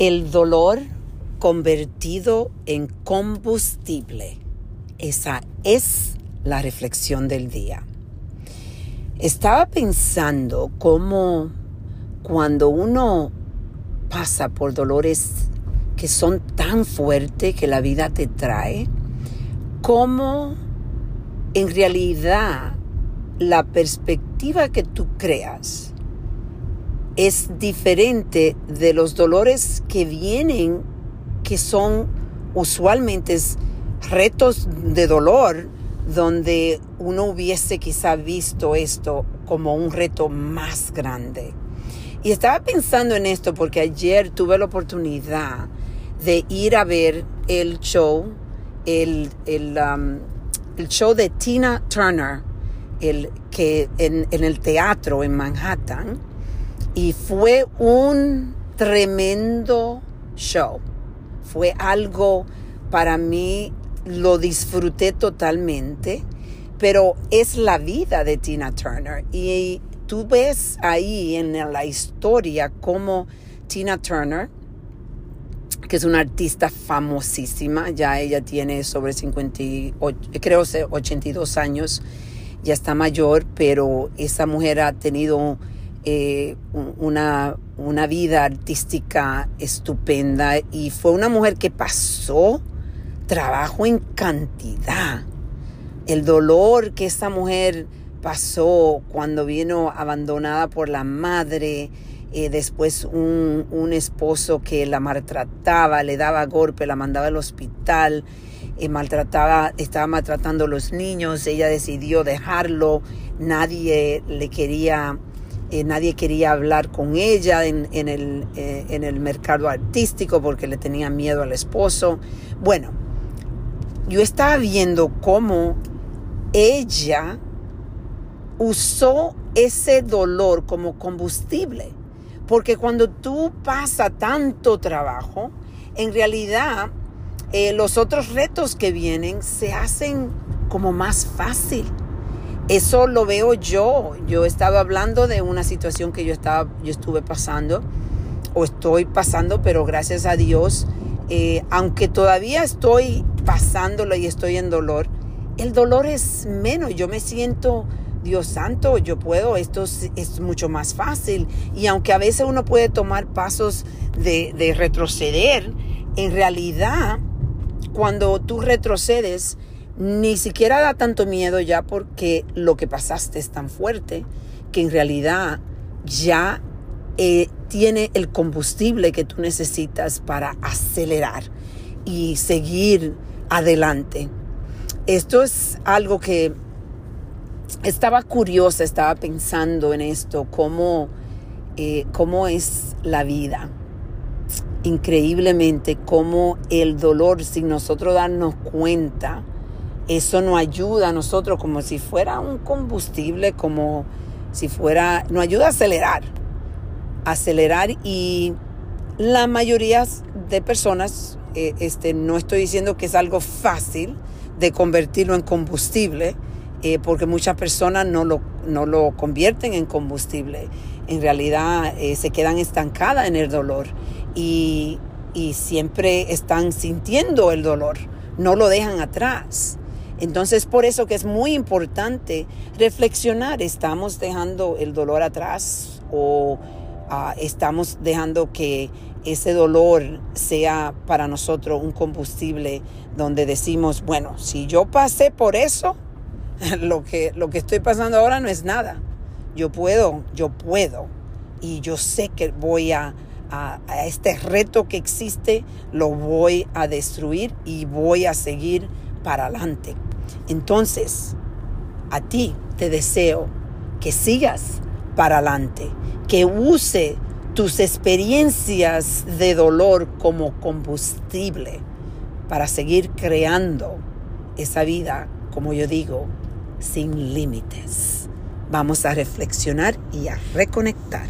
El dolor convertido en combustible. Esa es la reflexión del día. Estaba pensando cómo cuando uno pasa por dolores que son tan fuertes que la vida te trae, cómo en realidad la perspectiva que tú creas es diferente de los dolores que vienen, que son usualmente retos de dolor, donde uno hubiese quizá visto esto como un reto más grande. Y estaba pensando en esto porque ayer tuve la oportunidad de ir a ver el show, el, el, um, el show de Tina Turner, el, que en, en el teatro en Manhattan, y fue un tremendo show. Fue algo para mí, lo disfruté totalmente, pero es la vida de Tina Turner. Y tú ves ahí en la historia cómo Tina Turner, que es una artista famosísima, ya ella tiene sobre 58, creo 82 años, ya está mayor, pero esa mujer ha tenido eh, una, una vida artística estupenda y fue una mujer que pasó trabajo en cantidad. El dolor que esa mujer pasó cuando vino abandonada por la madre, eh, después un, un, esposo que la maltrataba, le daba golpe, la mandaba al hospital, eh, maltrataba, estaba maltratando a los niños, ella decidió dejarlo, nadie le quería, eh, nadie quería hablar con ella en, el, en el mercado artístico porque le tenía miedo al esposo. Bueno, yo estaba viendo cómo ella usó ese dolor como combustible porque cuando tú pasas tanto trabajo, en realidad eh, los otros retos que vienen se hacen como más fácil. Eso lo veo yo. Yo estaba hablando de una situación que yo, estaba, yo estuve pasando o estoy pasando, pero gracias a Dios, eh, aunque todavía estoy pasándolo y estoy en dolor, el dolor es menos. Yo me siento Dios santo, yo puedo, esto es, mucho más fácil. Y aunque a veces uno puede tomar pasos de retroceder, en realidad, cuando tú retrocedes, ni siquiera da tanto miedo ya porque lo que pasaste es tan fuerte que en realidad ya eh, tiene el combustible que tú necesitas para acelerar y seguir adelante. Esto es algo que estaba curiosa, estaba pensando en esto, cómo, eh, cómo es la vida. Increíblemente, cómo el dolor, sin nosotros darnos cuenta, eso nos ayuda a nosotros como si fuera un combustible, como si fuera, nos ayuda a acelerar, acelerar y la mayoría de personas, eh, este, no estoy diciendo que es algo fácil de convertirlo en combustible, eh, porque muchas personas no lo, no lo convierten en combustible. En realidad eh, se quedan estancadas en el dolor y, y siempre están sintiendo el dolor, no lo dejan atrás. Entonces, por eso que es muy importante reflexionar, ¿estamos dejando el dolor atrás o uh, estamos dejando que ese dolor sea para nosotros un combustible donde decimos, bueno, si yo pasé por eso, lo que, lo que estoy pasando ahora no es nada. Yo puedo, yo puedo. Y yo sé que voy a, a este reto que existe, lo voy a destruir y voy a seguir para adelante. Entonces, a ti te deseo que sigas para adelante, que use tus experiencias de dolor como combustible para seguir creando esa vida, como yo digo, sin límites. Vamos a reflexionar y a reconectar.